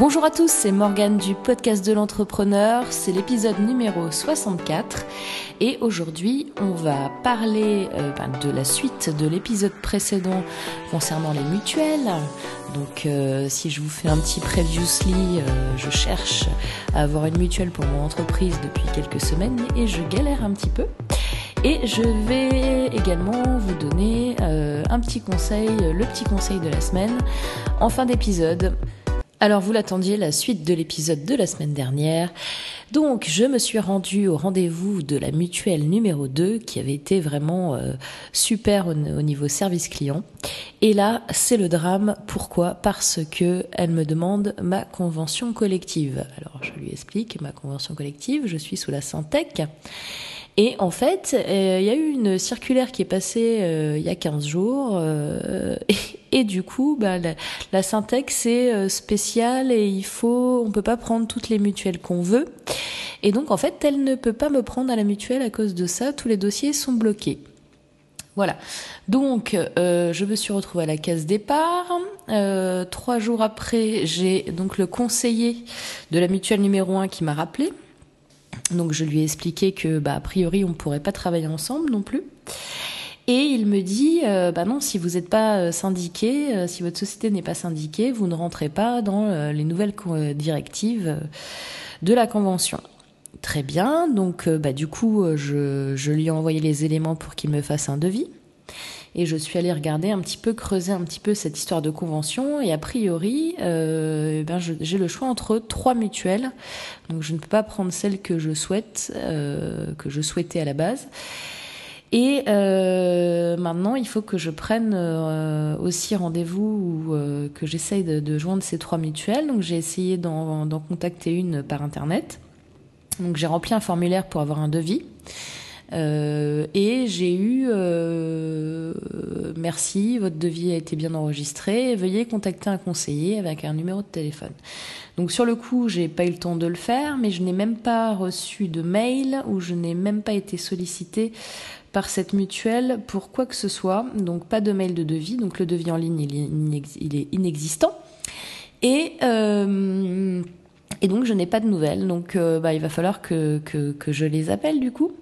Bonjour à tous, c'est Morgane du podcast de l'entrepreneur, c'est l'épisode numéro 64 et aujourd'hui on va parler euh, ben, de la suite de l'épisode précédent concernant les mutuelles. Donc euh, si je vous fais un petit previously, euh, je cherche à avoir une mutuelle pour mon entreprise depuis quelques semaines et je galère un petit peu. Et je vais également vous donner un petit conseil, le petit conseil de la semaine en fin d'épisode. Alors vous l'attendiez, la suite de l'épisode de la semaine dernière. Donc je me suis rendue au rendez-vous de la mutuelle numéro 2 qui avait été vraiment euh, super au, niveau service client. Et là, c'est le drame. Pourquoi? Parce que elle me demande ma convention collective. Alors je lui explique ma convention collective, je suis sous la Syntec. Et en fait, euh, il y a eu une circulaire qui est passée euh, il y a 15 jours. Euh, et, du coup, bah, la, la syntaxe c'est spécial et il faut, on peut pas prendre toutes les mutuelles qu'on veut. Et donc, en fait, elle ne peut pas me prendre à la mutuelle à cause de ça. Tous les dossiers sont bloqués. Voilà. Donc, je me suis retrouvée à la case départ. trois jours après, j'ai donc le conseiller de la mutuelle numéro 1 qui m'a rappelé donc je lui ai expliqué que bah a priori on pourrait pas travailler ensemble non plus. Et il me dit euh, bah non si vous n'êtes pas euh, syndiqué, euh, si votre société n'est pas syndiquée, vous ne rentrez pas dans les nouvelles directives de la convention. Très bien, donc bah du coup je lui ai envoyé les éléments pour qu'il me fasse un devis. Et je suis allée regarder un petit peu, creuser un petit peu cette histoire de convention. Et a priori, euh, ben j'ai le choix entre trois mutuelles. Donc je ne peux pas prendre celle que je souhaite, euh, que je souhaitais à la base. Et euh, maintenant, il faut que je prenne aussi rendez-vous ou que j'essaye de, joindre ces trois mutuelles. Donc j'ai essayé d'en contacter une par internet. Donc j'ai rempli un formulaire pour avoir un devis. Euh, et j'ai eu euh, merci, votre devis a été bien enregistré. Veuillez contacter un conseiller avec un numéro de téléphone. Donc sur le coup, j'ai pas eu le temps de le faire, mais je n'ai même pas reçu de mail ou je n'ai même pas été sollicité par cette mutuelle pour quoi que ce soit. Donc pas de mail de devis. Donc le devis en ligne il est, inexistant. Et euh, et donc je n'ai pas de nouvelles. Donc euh, bah, il va falloir que, je les appelle du coup.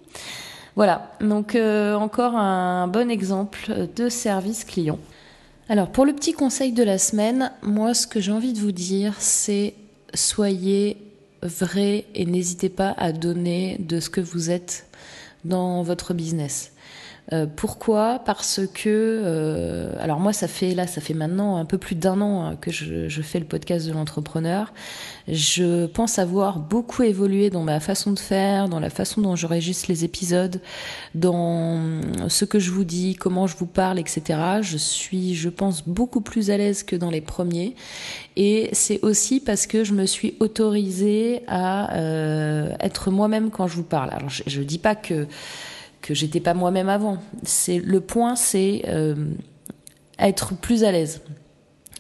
Voilà, donc euh, encore un bon exemple de service client. Alors pour le petit conseil de la semaine, moi ce que j'ai envie de vous dire, c'est soyez vrai et n'hésitez pas à donner de ce que vous êtes dans votre business. Euh, pourquoi? Parce que, euh, alors moi, ça fait là, ça fait maintenant un peu plus d'un an hein, que je, je, fais le podcast de l'entrepreneur. Je pense avoir beaucoup évolué dans ma façon de faire, dans la façon dont j'enregistre les épisodes, dans ce que je vous dis, comment je vous parle, etc. Je suis, je pense, beaucoup plus à l'aise que dans les premiers. Et c'est aussi parce que je me suis autorisée à euh, être moi-même quand je vous parle. Alors, je, ne dis pas que que j'étais pas moi-même avant. C'est le point, c'est euh, être plus à l'aise.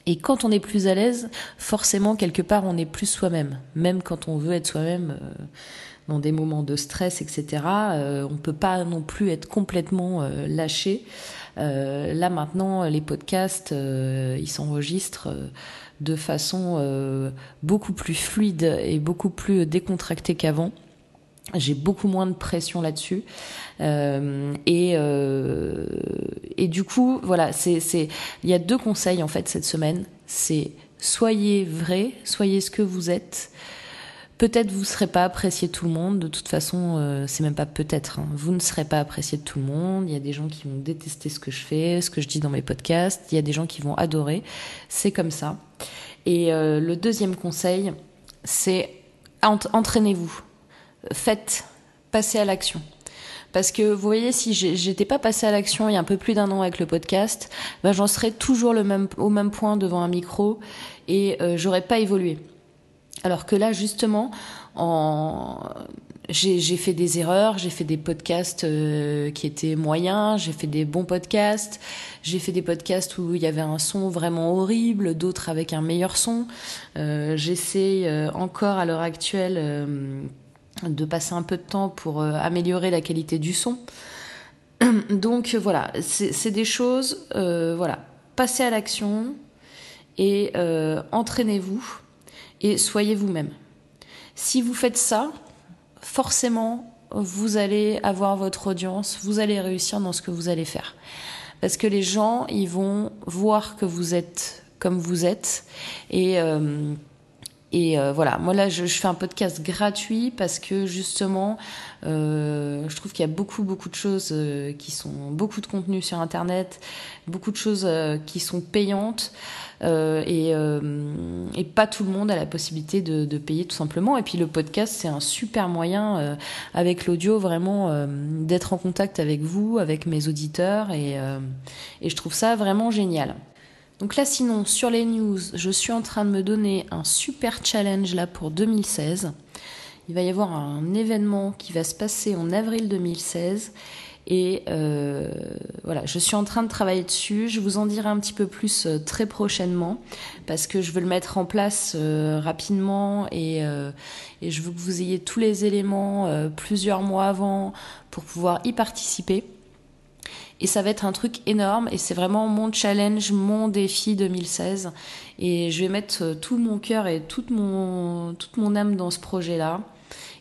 Et quand on est plus à l'aise, forcément quelque part on est plus soi-même. Même quand on veut être soi-même euh, dans des moments de stress, etc. Euh, on peut pas non plus être complètement euh, lâché. là maintenant, les podcasts, ils s'enregistrent de façon beaucoup plus fluide et beaucoup plus décontractée qu'avant. J'ai beaucoup moins de pression là-dessus. Euh, et, euh, et du coup, voilà, c'est, c'est, il y a deux conseils en fait cette semaine. C'est soyez vrai, soyez ce que vous êtes. Peut-être vous ne serez pas apprécié de tout le monde. De toute façon, euh, c'est même pas peut-être. Hein. Vous ne serez pas apprécié de tout le monde. Il y a des gens qui vont détester ce que je fais, ce que je dis dans mes podcasts. Il y a des gens qui vont adorer. C'est comme ça. Et euh, le deuxième conseil, c'est entraînez-vous faites, passez à l'action. Parce que vous voyez, si j'étais pas passé à l'action il y a un peu plus d'un an avec le podcast, ben j'en serais toujours au même point devant un micro et euh, j'aurais pas évolué. Alors que là, justement, en... j'ai fait des erreurs, j'ai fait des podcasts euh, qui étaient moyens, j'ai fait des bons podcasts, j'ai fait des podcasts où il y avait un son vraiment horrible, d'autres avec un meilleur son. Euh, J'essaie encore à l'heure actuelle de passer un peu de temps pour euh, améliorer la qualité du son. Donc voilà, c'est des choses, euh, voilà, passez à l'action et euh, entraînez-vous. et soyez vous-même. Si vous faites ça, forcément, vous allez avoir votre audience, vous allez réussir dans ce que vous allez faire. Parce que les gens, ils vont voir que vous êtes comme vous êtes et euh, et euh, voilà, moi là, je, je, fais un podcast gratuit parce que justement, euh, je trouve qu'il y a beaucoup, beaucoup de choses euh, qui sont, beaucoup de contenu sur Internet, beaucoup de choses euh, qui sont payantes euh, et, et, pas tout le monde a la possibilité de, de, payer tout simplement. Et puis le podcast, c'est un super moyen avec l'audio vraiment d'être en contact avec vous, avec mes auditeurs et, et je trouve ça vraiment génial. Donc là, sinon, sur les news, je suis en train de me donner un super challenge là pour 2016. Il va y avoir un événement qui va se passer en avril 2016. Et euh, voilà, je suis en train de travailler dessus. Je vous en dirai un petit peu plus euh, très prochainement parce que je veux le mettre en place euh, rapidement et, et, je veux que vous ayez tous les éléments plusieurs mois avant pour pouvoir y participer. Et ça va être un truc énorme et c'est vraiment mon challenge, mon défi 2016. Et je vais mettre tout mon cœur et toute mon, toute mon âme dans ce projet-là.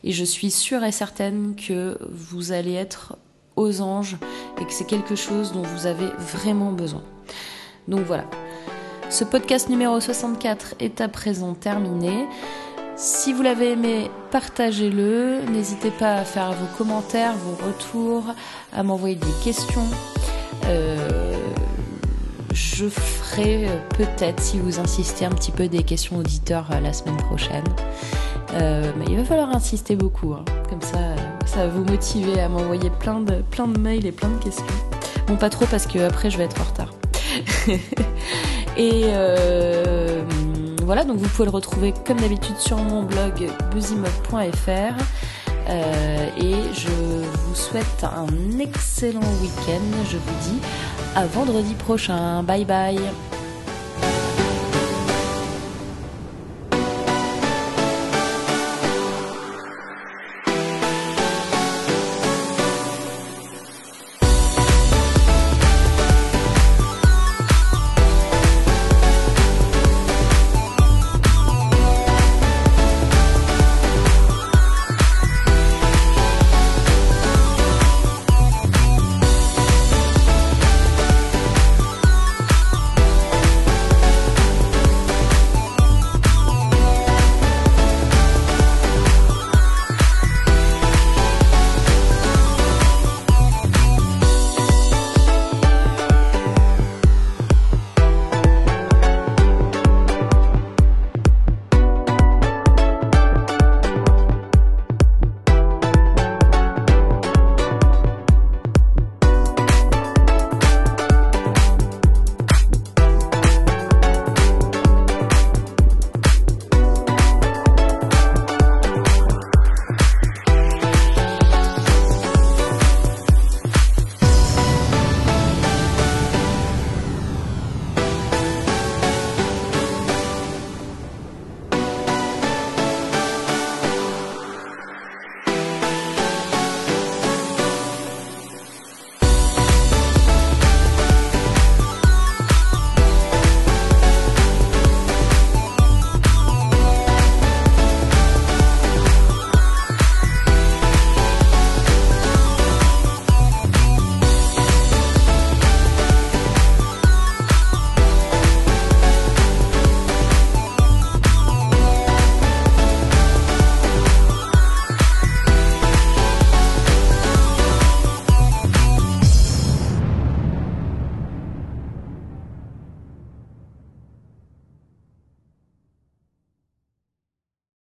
Et je suis sûre et certaine que vous allez être aux anges et que c'est quelque chose dont vous avez vraiment besoin. Donc voilà. Ce podcast numéro 64 est à présent terminé. Si vous l'avez aimé, partagez-le. N'hésitez pas à faire vos commentaires, vos retours, à m'envoyer des questions. Euh, je ferai peut-être, si vous insistez un petit peu, des questions auditeurs la semaine prochaine. Euh, mais il va falloir insister beaucoup. Hein. Comme ça, ça va vous motiver à m'envoyer plein de, plein de mails et plein de questions. Bon, pas trop parce que après je vais être en retard. et euh, voilà, donc vous pouvez le retrouver comme d'habitude sur mon blog buzzymog.fr. Euh, et je vous souhaite un excellent week-end. Je vous dis à vendredi prochain. Bye bye.